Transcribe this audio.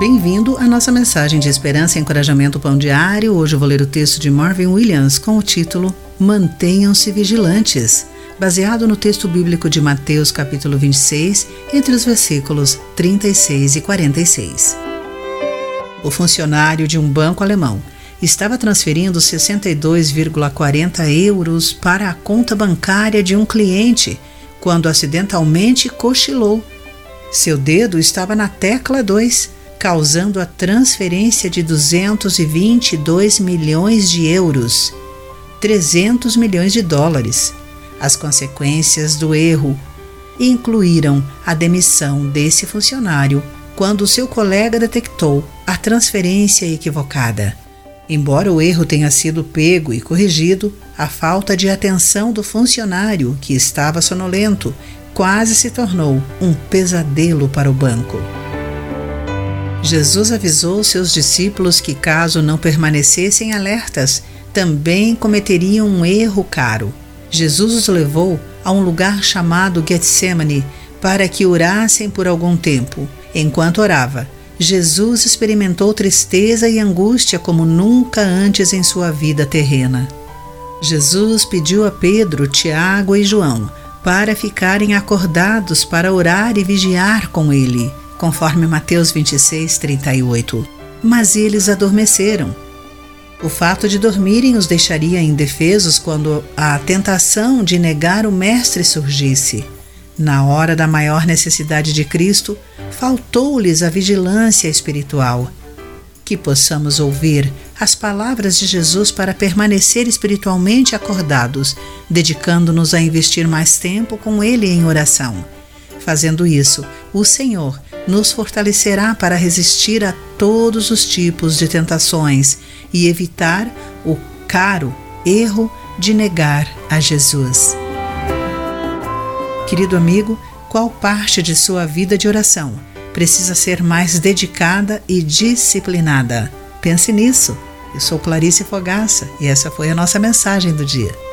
Bem-vindo à nossa mensagem de esperança e encorajamento pão diário. Hoje eu vou ler o texto de Marvin Williams com o título Mantenham-se vigilantes, baseado no texto bíblico de Mateus capítulo 26, entre os versículos 36 e 46. O funcionário de um banco alemão estava transferindo 62,40 euros para a conta bancária de um cliente quando acidentalmente cochilou. Seu dedo estava na tecla 2 causando a transferência de 222 milhões de euros, 300 milhões de dólares. As consequências do erro incluíram a demissão desse funcionário quando seu colega detectou a transferência equivocada. Embora o erro tenha sido pego e corrigido, a falta de atenção do funcionário, que estava sonolento, quase se tornou um pesadelo para o banco. Jesus avisou seus discípulos que, caso não permanecessem alertas, também cometeriam um erro caro. Jesus os levou a um lugar chamado Getsemane para que orassem por algum tempo. Enquanto orava, Jesus experimentou tristeza e angústia como nunca antes em sua vida terrena. Jesus pediu a Pedro, Tiago e João para ficarem acordados para orar e vigiar com ele conforme Mateus 26, 38. Mas eles adormeceram. O fato de dormirem os deixaria indefesos quando a tentação de negar o Mestre surgisse. Na hora da maior necessidade de Cristo, faltou-lhes a vigilância espiritual. Que possamos ouvir as palavras de Jesus para permanecer espiritualmente acordados, dedicando-nos a investir mais tempo com Ele em oração. Fazendo isso, o Senhor nos fortalecerá para resistir a todos os tipos de tentações e evitar o caro erro de negar a Jesus. Querido amigo, qual parte de sua vida de oração precisa ser mais dedicada e disciplinada? Pense nisso. Eu sou Clarice Fogaça e essa foi a nossa mensagem do dia.